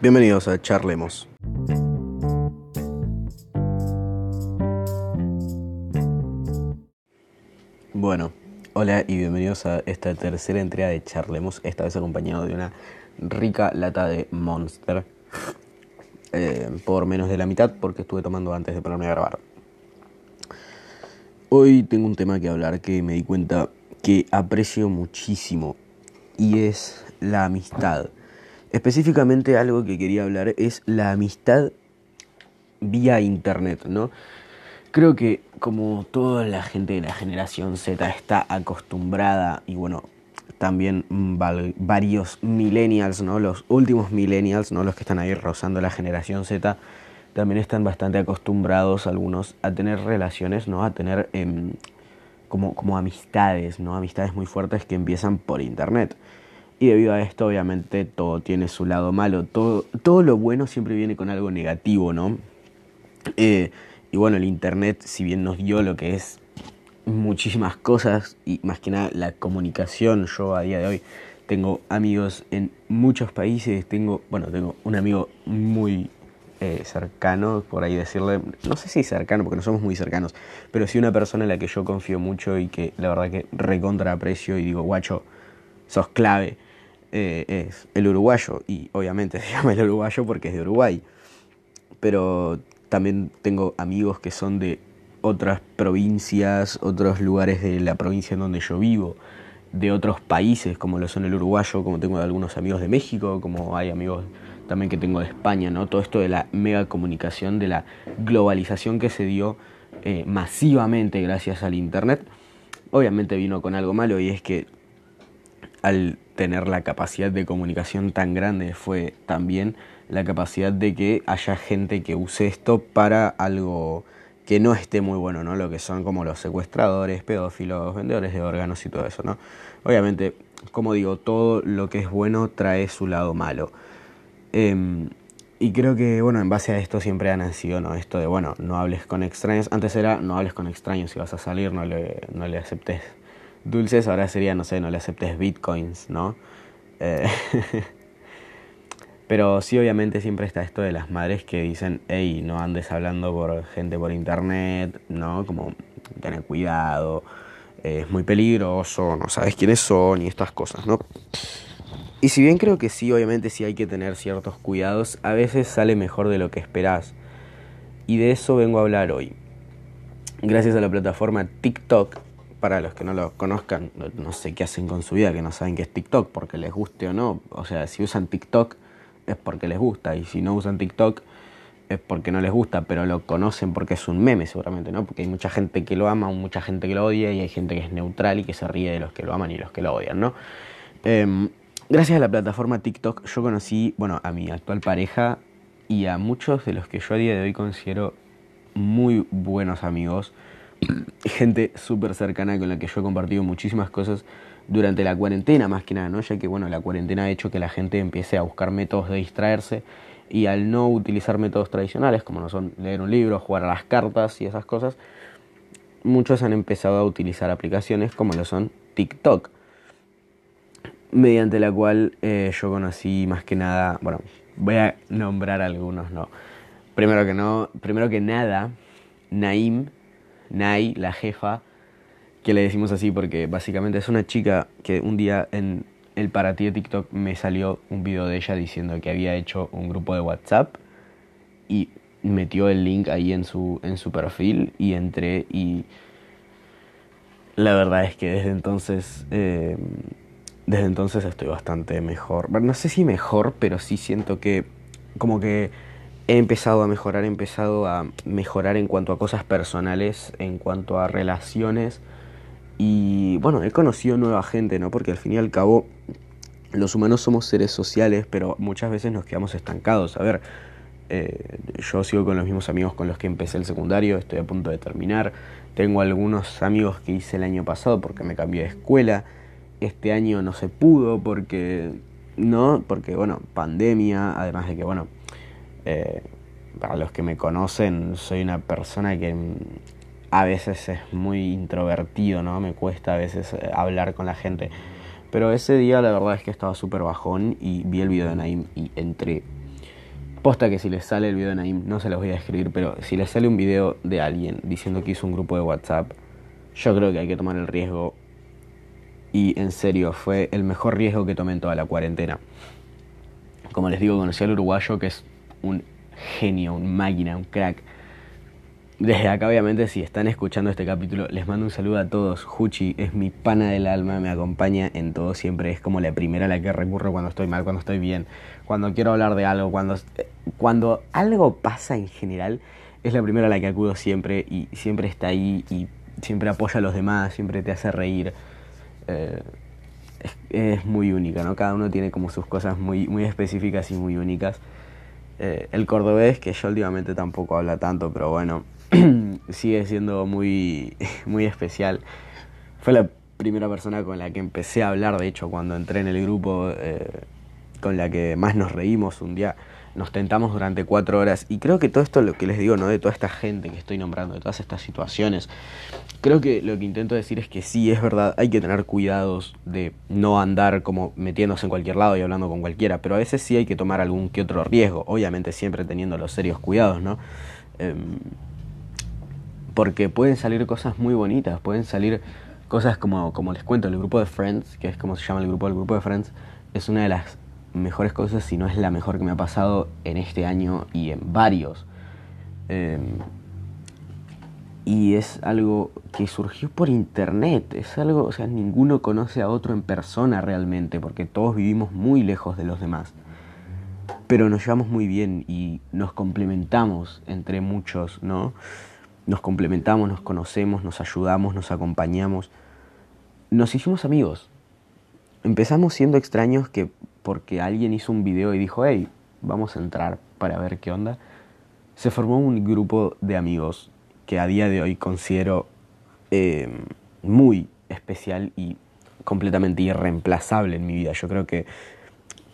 Bienvenidos a Charlemos. Bueno, hola y bienvenidos a esta tercera entrega de Charlemos, esta vez acompañado de una rica lata de Monster. Eh, por menos de la mitad porque estuve tomando antes de ponerme a grabar. Hoy tengo un tema que hablar que me di cuenta que aprecio muchísimo y es la amistad. Específicamente algo que quería hablar es la amistad vía internet, ¿no? Creo que como toda la gente de la generación Z está acostumbrada y bueno, también varios millennials, ¿no? Los últimos millennials, ¿no? Los que están ahí rozando la generación Z, también están bastante acostumbrados algunos a tener relaciones, ¿no? A tener em, como, como amistades, ¿no? Amistades muy fuertes que empiezan por internet. Y debido a esto, obviamente, todo tiene su lado malo. Todo, todo lo bueno siempre viene con algo negativo, ¿no? Eh, y bueno, el Internet, si bien nos dio lo que es muchísimas cosas, y más que nada la comunicación, yo a día de hoy tengo amigos en muchos países, tengo, bueno, tengo un amigo muy eh, cercano, por ahí decirle, no sé si cercano, porque no somos muy cercanos, pero sí una persona en la que yo confío mucho y que la verdad que recontra aprecio y digo, guacho, sos clave eh, es el uruguayo, y obviamente se llama el uruguayo porque es de Uruguay, pero también tengo amigos que son de otras provincias, otros lugares de la provincia en donde yo vivo, de otros países como lo son el uruguayo, como tengo algunos amigos de México, como hay amigos también que tengo de España, ¿no? Todo esto de la mega comunicación, de la globalización que se dio eh, masivamente gracias al Internet, obviamente vino con algo malo y es que al tener la capacidad de comunicación tan grande fue también la capacidad de que haya gente que use esto para algo que no esté muy bueno, ¿no? Lo que son como los secuestradores, pedófilos, vendedores de órganos y todo eso, ¿no? Obviamente, como digo, todo lo que es bueno trae su lado malo. Em, y creo que, bueno, en base a esto siempre han nacido, ¿no? Esto de, bueno, no hables con extraños. Antes era, no hables con extraños, si vas a salir, no le, no le aceptes dulces, ahora sería, no sé, no le aceptes bitcoins, ¿no? Eh, pero sí, obviamente siempre está esto de las madres que dicen, hey, no andes hablando por gente por internet, ¿no? Como tener cuidado, es muy peligroso, no sabes quiénes son y estas cosas, ¿no? Y si bien creo que sí, obviamente sí hay que tener ciertos cuidados, a veces sale mejor de lo que esperás. Y de eso vengo a hablar hoy. Gracias a la plataforma TikTok, para los que no lo conozcan, no sé qué hacen con su vida, que no saben qué es TikTok, porque les guste o no. O sea, si usan TikTok es porque les gusta, y si no usan TikTok es porque no les gusta, pero lo conocen porque es un meme seguramente, ¿no? Porque hay mucha gente que lo ama, mucha gente que lo odia, y hay gente que es neutral y que se ríe de los que lo aman y los que lo odian, ¿no? Em, gracias a la plataforma TikTok yo conocí, bueno, a mi actual pareja y a muchos de los que yo a día de hoy considero muy buenos amigos gente súper cercana con la que yo he compartido muchísimas cosas durante la cuarentena, más que nada, ¿no? Ya que, bueno, la cuarentena ha hecho que la gente empiece a buscar métodos de distraerse y al no utilizar métodos tradicionales, como no son leer un libro, jugar a las cartas y esas cosas, muchos han empezado a utilizar aplicaciones como lo son TikTok, mediante la cual eh, yo conocí más que nada, bueno, voy a nombrar algunos, ¿no? Primero que no, primero que nada, Naim, Nay, la jefa, que le decimos así porque básicamente es una chica que un día en el para ti de TikTok me salió un video de ella diciendo que había hecho un grupo de WhatsApp y metió el link ahí en su, en su perfil y entré y la verdad es que desde entonces eh, desde entonces estoy bastante mejor. No sé si mejor, pero sí siento que como que he empezado a mejorar, he empezado a mejorar en cuanto a cosas personales, en cuanto a relaciones. Y bueno, he conocido nueva gente, ¿no? Porque al fin y al cabo los humanos somos seres sociales, pero muchas veces nos quedamos estancados. A ver, eh, yo sigo con los mismos amigos con los que empecé el secundario, estoy a punto de terminar. Tengo algunos amigos que hice el año pasado porque me cambié de escuela. Este año no se pudo porque, ¿no? Porque, bueno, pandemia, además de que, bueno, eh, para los que me conocen, soy una persona que a veces es muy introvertido, ¿no? Me cuesta a veces eh, hablar con la gente. Pero ese día la verdad es que estaba súper bajón y vi el video de Naim y entré. Posta que si les sale el video de Naim, no se los voy a escribir, pero si les sale un video de alguien diciendo que hizo un grupo de WhatsApp, yo creo que hay que tomar el riesgo. Y en serio, fue el mejor riesgo que tomé en toda la cuarentena. Como les digo, conocí al uruguayo que es un genio, un máquina, un crack. Desde acá, obviamente, si están escuchando este capítulo, les mando un saludo a todos. Huchi es mi pana del alma, me acompaña en todo siempre. Es como la primera a la que recurro cuando estoy mal, cuando estoy bien, cuando quiero hablar de algo, cuando, cuando algo pasa en general, es la primera a la que acudo siempre y siempre está ahí y siempre apoya a los demás, siempre te hace reír. Eh, es, muy única, ¿no? Cada uno tiene como sus cosas muy, muy específicas y muy únicas. Eh, el cordobés, que yo últimamente tampoco habla tanto, pero bueno, sigue siendo muy, muy especial. Fue la primera persona con la que empecé a hablar, de hecho, cuando entré en el grupo, eh, con la que más nos reímos un día. Nos tentamos durante cuatro horas y creo que todo esto, lo que les digo, ¿no? De toda esta gente que estoy nombrando, de todas estas situaciones, creo que lo que intento decir es que sí, es verdad, hay que tener cuidados de no andar como metiéndose en cualquier lado y hablando con cualquiera, pero a veces sí hay que tomar algún que otro riesgo, obviamente siempre teniendo los serios cuidados, ¿no? Em, porque pueden salir cosas muy bonitas, pueden salir cosas como, como les cuento, el grupo de Friends, que es como se llama el grupo, el grupo de Friends, es una de las mejores cosas, si no es la mejor que me ha pasado en este año y en varios. Em, y es algo que surgió por internet, es algo, o sea, ninguno conoce a otro en persona realmente, porque todos vivimos muy lejos de los demás. Pero nos llevamos muy bien y nos complementamos entre muchos, ¿no? nos complementamos, nos conocemos, nos ayudamos, nos acompañamos. Nos hicimos amigos. Empezamos siendo extraños que porque alguien hizo un video y dijo, hey, vamos a entrar para ver qué onda. Se formó un grupo de amigos que a día de hoy considero eh, muy especial y completamente irreemplazable en mi vida. Yo creo que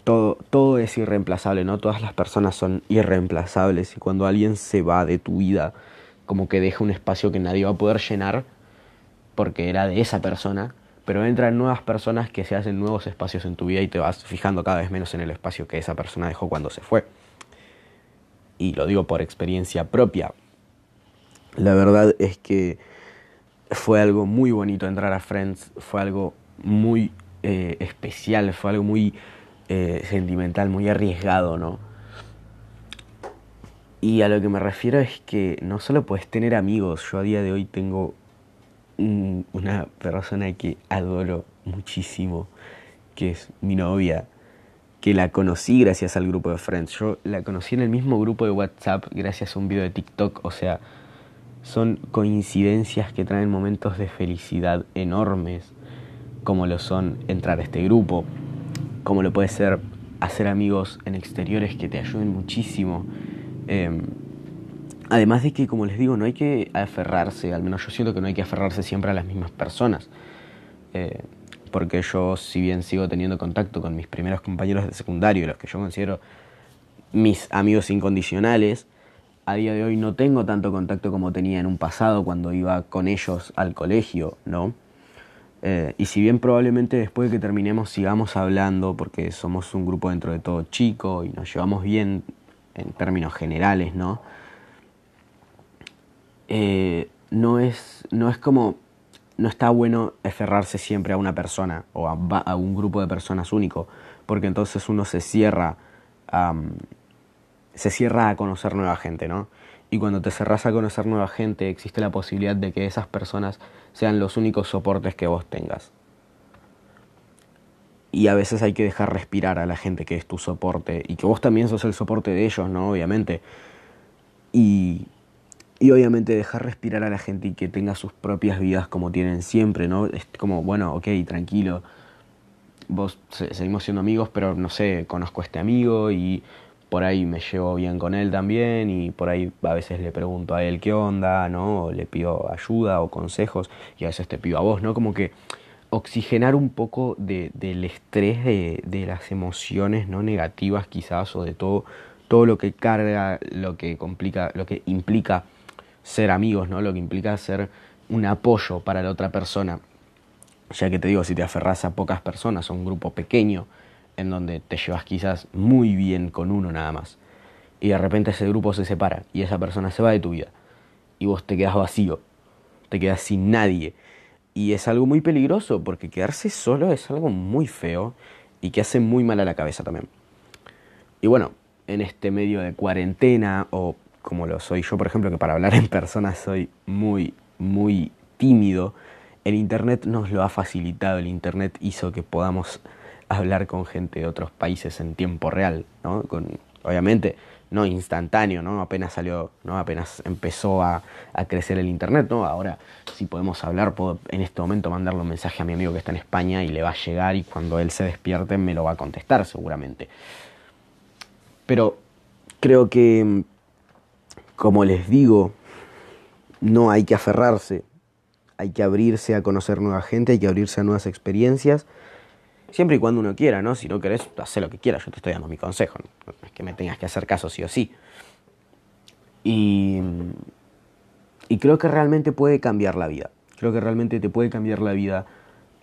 todo, todo es irreemplazable, ¿no? Todas las personas son irreemplazables y cuando alguien se va de tu vida, como que deja un espacio que nadie va a poder llenar porque era de esa persona, pero entran nuevas personas que se hacen nuevos espacios en tu vida y te vas fijando cada vez menos en el espacio que esa persona dejó cuando se fue. Y lo digo por experiencia propia. La verdad es que fue algo muy bonito entrar a Friends, fue algo muy eh, especial, fue algo muy eh, sentimental, muy arriesgado, ¿no? Y a lo que me refiero es que no solo puedes tener amigos, yo a día de hoy tengo una persona que adoro muchísimo, que es mi novia, que la conocí gracias al grupo de Friends. Yo la conocí en el mismo grupo de WhatsApp gracias a un video de TikTok, o sea, son coincidencias que traen momentos de felicidad enormes, como lo son entrar a este grupo, como lo puede ser hacer amigos en exteriores que te ayuden muchísimo Em, además de que, como les digo, no hay que aferrarse, al menos yo siento que no hay que aferrarse siempre a las mismas personas. Eh, porque yo, si bien sigo teniendo contacto con mis primeros compañeros de secundario, los que yo considero mis amigos incondicionales, a día de hoy no tengo tanto contacto como tenía en un pasado cuando iba con ellos al colegio, ¿no? Eh, y si bien probablemente después de que terminemos sigamos hablando, porque somos un grupo dentro de todo chico y nos llevamos bien en términos generales, ¿no? Eh, no, es, no es como, no está bueno aferrarse siempre a una persona o a, un grupo de personas único, porque entonces uno se cierra, se cierra a conocer nueva gente, ¿no? Y cuando te cerras a conocer nueva gente, existe la posibilidad de que esas personas sean los únicos soportes que vos tengas y a veces hay que dejar respirar a la gente que es tu soporte y que vos también sos el soporte de ellos, ¿no? Obviamente. Y, y obviamente dejar respirar a la gente y que tenga sus propias vidas como tienen siempre, ¿no? Es como, bueno, ok, tranquilo. Vos seguimos siendo amigos, pero no sé, conozco a este amigo y por ahí me llevo bien con él también y por ahí a veces le pregunto a él qué onda, ¿no? O le pido ayuda o consejos y a veces te pido a vos, ¿no? Como que oxigenar un poco de, del estrés de, de, las emociones no negativas quizás o de todo, todo lo que carga, lo que complica, lo que implica ser amigos, ¿no? Lo que implica ser un apoyo para la otra persona. Ya que te digo, si te aferras a pocas personas, a un grupo pequeño, en donde te llevas quizás muy bien con uno nada más. y de repente ese grupo se separa y esa persona se va de tu vida y vos te quedas vacío, te quedas sin nadie. Y es algo muy peligroso porque quedarse solo es algo muy feo y que hace muy mal a la cabeza también. Y bueno, en este medio de cuarentena o como lo soy yo, por ejemplo, que para hablar en persona soy muy, muy tímido, el Internet nos lo ha facilitado, el Internet hizo que podamos hablar con gente de otros países en tiempo real, ¿no? Obviamente, no instantáneo, ¿no? Apenas salió, ¿no? Apenas empezó a, crecer el internet, ¿no? Ahora, si podemos hablar, puedo en este momento mandarle un mensaje a mi amigo que está en España y le va a llegar y cuando él se despierte me lo va a contestar seguramente. Pero creo que, como les digo, no hay que aferrarse, hay que abrirse a conocer nueva gente, hay que abrirse a nuevas experiencias Siempre y cuando uno quiera, ¿no? Si no querés, haz lo que quieras, yo te estoy dando mi consejo, no es que me tengas que hacer caso sí o sí. Y, y creo que realmente puede cambiar la vida. Creo que realmente te puede cambiar la vida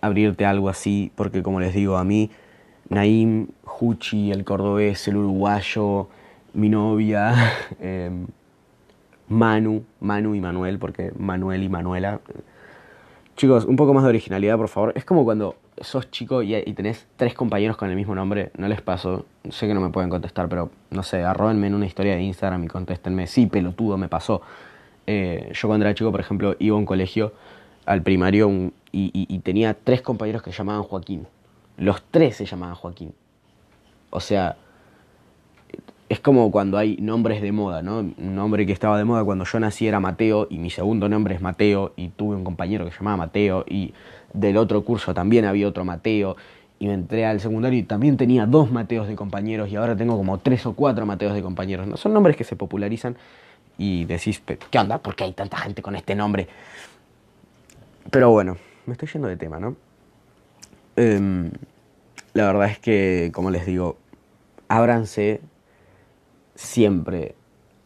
abrirte algo así, porque como les digo, a mí, Naim, Juchi, el cordobés, el uruguayo, mi novia, em, Manu, Manu y Manuel, porque Manuel y Manuela. Chicos, un poco más de originalidad, por favor. Es como cuando sos chico y, tenés tres compañeros con el mismo nombre, no les paso, sé que no me pueden contestar, pero no sé, arrobenme en una historia de Instagram y contéstenme, sí, pelotudo, me pasó. Eh, yo cuando era chico, por ejemplo, iba a un colegio, al primario, y, tenía tres compañeros que llamaban Joaquín. Los tres se llamaban Joaquín. O sea, es como cuando hay nombres de moda, ¿no? Un nombre que estaba de moda cuando yo nací era Mateo y mi segundo nombre es Mateo y tuve un compañero que se llamaba Mateo y del otro curso también había otro Mateo y me entré al secundario y también tenía dos Mateos de compañeros y ahora tengo como tres o cuatro Mateos de compañeros. ¿no? Son nombres que se popularizan y decís, ¿qué onda? ¿Por qué hay tanta gente con este nombre? Pero bueno, me estoy yendo de tema, ¿no? Em, la verdad es que, como les digo, ábranse siempre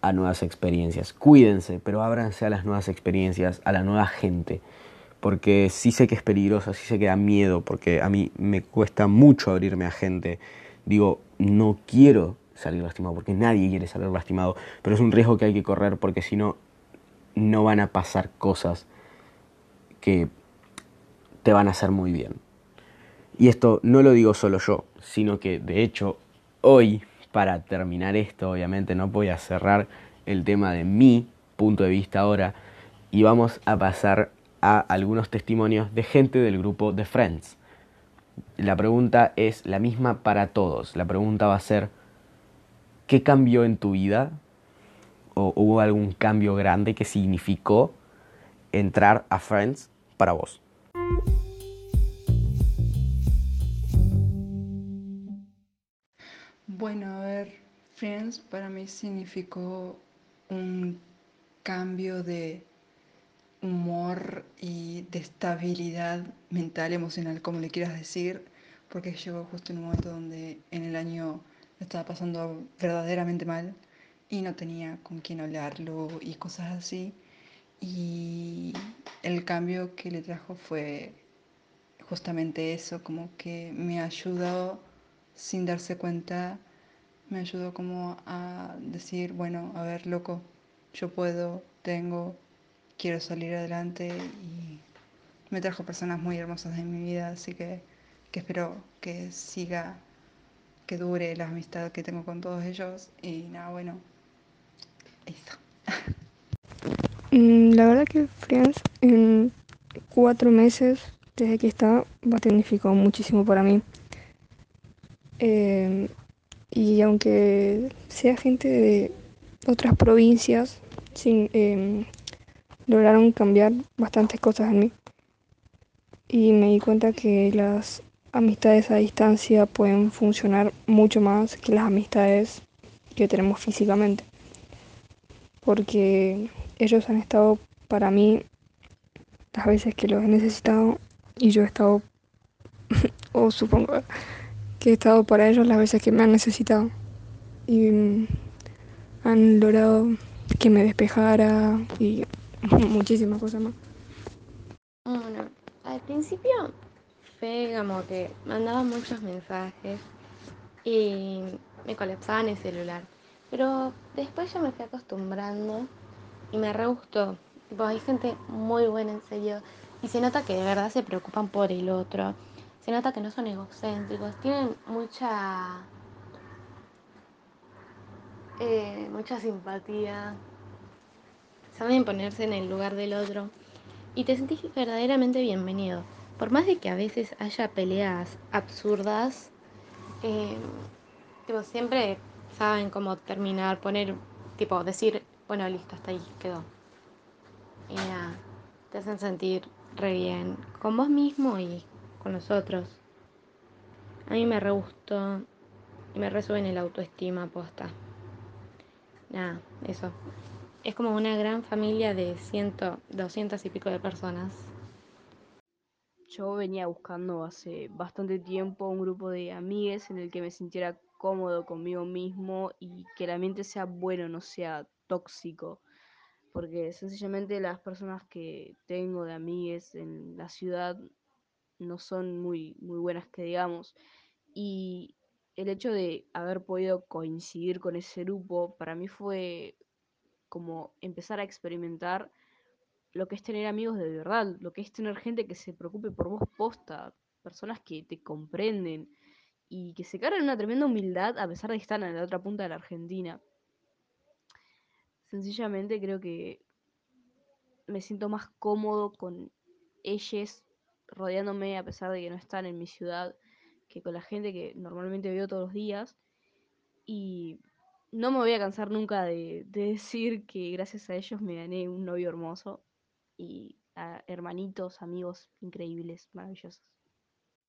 a nuevas experiencias. Cuídense, pero ábranse a las nuevas experiencias, a la nueva gente porque sí sé que es peligroso, sí sé que da miedo, porque a mí me cuesta mucho abrirme a gente. Digo, no quiero salir lastimado, porque nadie quiere salir lastimado, pero es un riesgo que hay que correr porque si no, no van a pasar cosas que te van a hacer muy bien. Y esto no lo digo solo yo, sino que de hecho hoy, para terminar esto, obviamente no voy a cerrar el tema de mi punto de vista ahora y vamos a pasar a algunos testimonios de gente del grupo de Friends. La pregunta es la misma para todos. La pregunta va a ser, ¿qué cambió en tu vida? ¿O hubo algún cambio grande que significó entrar a Friends para vos? Friends para mí significó un cambio de humor y de estabilidad mental, emocional, como le quieras decir, porque llegó justo en un momento donde en el año estaba pasando verdaderamente mal y no tenía con quién hablarlo y cosas así. Y el cambio que le trajo fue justamente eso, como que me ayudó sin darse cuenta, me ayudó como a decir, bueno, a ver, loco, yo puedo, tengo, quiero salir adelante y me trajo personas muy hermosas en mi vida, así que, espero que siga, que dure la amistad que tengo con todos ellos y nada, bueno, eso. Mm, la verdad que Friends en cuatro meses desde que está va significado muchísimo para mí. Em, y aunque sea gente de otras provincias, em, lograron cambiar bastantes cosas en mí. Y me di cuenta que las amistades a distancia pueden funcionar mucho más que las amistades que tenemos físicamente. Porque ellos han estado para mí las veces que los he necesitado y yo he estado, o supongo he estado para ellos las veces que me han necesitado. Y mm, han logrado que me despejara y muchísimas cosas más. Bueno, al principio fue como que mandaba muchos mensajes y me colapsaban el celular. Pero después ya me fui acostumbrando y me re gustó. hay gente muy buena, en serio. Y se nota que de verdad se preocupan por el otro. Se nota que no son egocéntricos. Tienen mucha. Eh, mucha simpatía. Saben ponerse en el lugar del otro. Y te sentís verdaderamente bienvenido. Por más de que a veces haya peleas absurdas, eh, siempre saben cómo terminar, poner, tipo, decir, bueno, listo, hasta ahí quedó. Y nada, te hacen sentir re bien con vos mismo y con los. A mí me re gustó y me re en el autoestima posta. Nada, eso. Es como una gran familia de ciento, doscientas y pico de personas. Yo venía buscando hace bastante tiempo un grupo de amigues en el que me sintiera cómodo conmigo mismo y que el ambiente sea bueno, no sea tóxico. Porque sencillamente las personas que tengo de amigues en la ciudad no son muy, muy buenas que digamos. Y el hecho de haber podido coincidir con ese grupo para mí fue como empezar a experimentar lo que es tener amigos de verdad, lo que es tener gente que se preocupe por vos posta, personas que te comprenden, y que se cargan una tremenda humildad a pesar de que están en la otra punta de la Argentina. Sencillamente creo que me siento más cómodo con ellos rodeándome a pesar de que no están en mi ciudad que con la gente que normalmente veo todos los días. Y no me voy a cansar nunca de, decir que gracias a ellos me gané un novio hermoso y a hermanitos, amigos increíbles, maravillosos.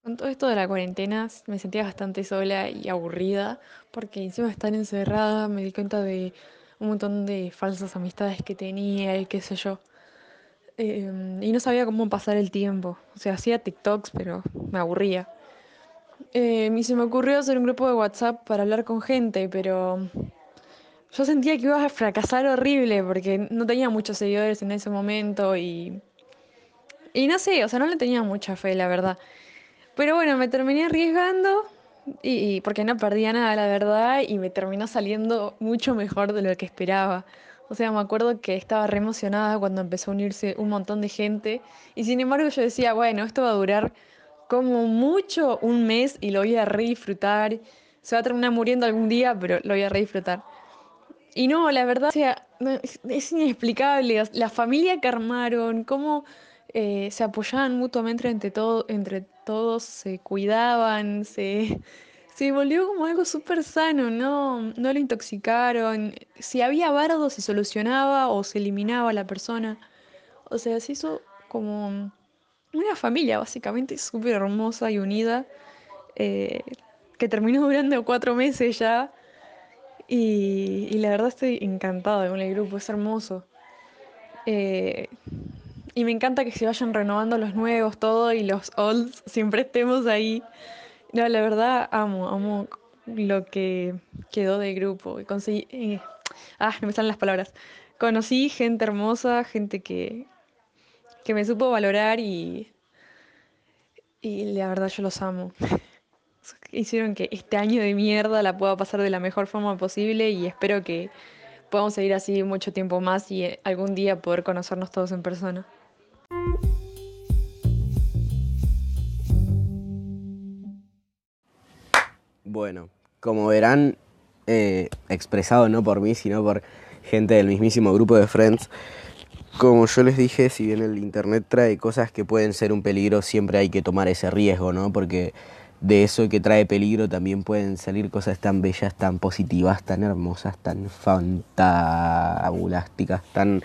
Con todo esto de la cuarentena me sentía bastante sola y aburrida porque encima de estar encerrada me di cuenta de un montón de falsas amistades que tenía y qué sé yo. Em, y no sabía cómo pasar el tiempo. O sea, hacía TikToks, pero me aburría. Em, y se me ocurrió hacer un grupo de WhatsApp para hablar con gente, pero yo sentía que iba a fracasar horrible porque no tenía muchos seguidores en ese momento y... Y no sé, o sea, no le tenía mucha fe, la verdad. Pero bueno, me terminé arriesgando y, porque no perdía nada, la verdad, y me terminó saliendo mucho mejor de lo que esperaba. O sea, me acuerdo que estaba re emocionada cuando empezó a unirse un montón de gente y sin embargo yo decía, bueno, esto va a durar como mucho un mes y lo voy a re disfrutar. Se va a terminar muriendo algún día, pero lo voy a re disfrutar. Y no, la verdad, o sea, es inexplicable. La familia que armaron, cómo eh, se apoyaban mutuamente entre, entre todos, se cuidaban, se, se volvió como algo súper sano, ¿no? no lo intoxicaron. Si había bardo se solucionaba o se eliminaba la persona. O sea, se hizo como una familia básicamente súper hermosa y unida, eh, que terminó durando cuatro meses ya. Y, y la verdad estoy encantada con el grupo, es hermoso. Eh, y me encanta que se vayan renovando los nuevos, todo, y los olds siempre estemos ahí. No, la verdad, amo, amo lo que quedó de grupo. Conseguí, eh, ah, no me salen las palabras. Conocí gente hermosa, gente que, que me supo valorar y, y la verdad yo los amo. Hicieron que este año de mierda la pueda pasar de la mejor forma posible y espero que podamos seguir así mucho tiempo más y eh, algún día poder conocernos todos en persona. Bueno, como verán, eh, expresado no por mí, sino por gente del mismísimo grupo de Friends, como yo les dije, si bien el Internet trae cosas que pueden ser un peligro, siempre hay que tomar ese riesgo, ¿no? Porque de eso que trae peligro también pueden salir cosas tan bellas, tan positivas, tan hermosas, tan fantabulásticas, tan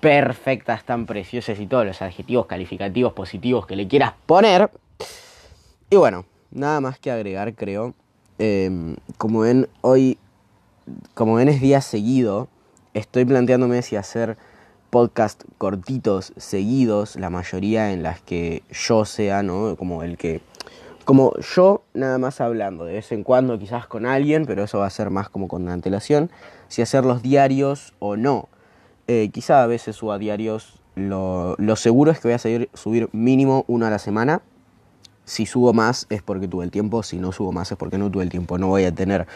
perfectas, tan preciosas y todos los adjetivos calificativos positivos que le quieras poner. Y bueno, nada más que agregar, creo. Em, como ven, hoy, como ven, es día seguido. Estoy planteándome si hacer podcast cortitos, seguidos, la mayoría en las que yo sea, ¿no? Como el que. Como yo, nada más hablando, de vez en cuando quizás con alguien, pero eso va a ser más como con antelación, si hacerlos diarios o no. Eh, quizá a veces suba diarios, lo, lo seguro es que voy a subir mínimo uno a la semana, si subo más es porque tuve el tiempo, si no subo más es porque no tuve el tiempo. No voy a tener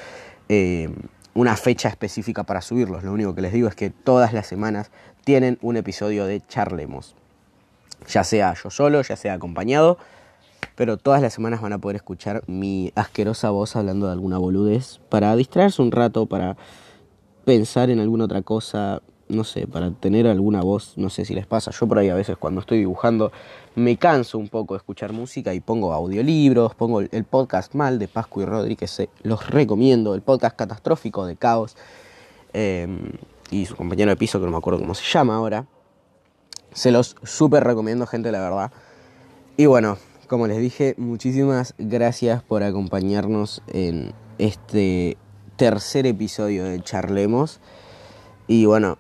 eh, una fecha específica para subirlos. Lo único que les digo es que todas las semanas tienen un episodio de Charlemos. Ya sea yo solo, ya sea acompañado. Pero todas las semanas van a poder escuchar mi asquerosa voz hablando de alguna boludez para distraerse un rato, para pensar en alguna otra cosa, no sé, para tener alguna voz, no sé si les pasa. Yo por ahí a veces cuando estoy dibujando me canso un poco de escuchar música y pongo audiolibros, pongo el podcast mal de Pascu y Rodri, que se los recomiendo, el podcast catastrófico de Caos em, y su compañero de piso, que no me acuerdo cómo se llama ahora. Se los súper recomiendo, gente, la verdad. Y bueno, como les dije, muchísimas gracias por acompañarnos en este tercer episodio de Charlemos. Y bueno,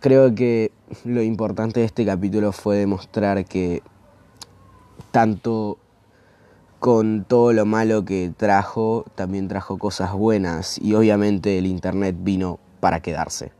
creo que lo importante de este capítulo fue demostrar que tanto con todo lo malo que trajo, también trajo cosas buenas y obviamente el Internet vino para quedarse.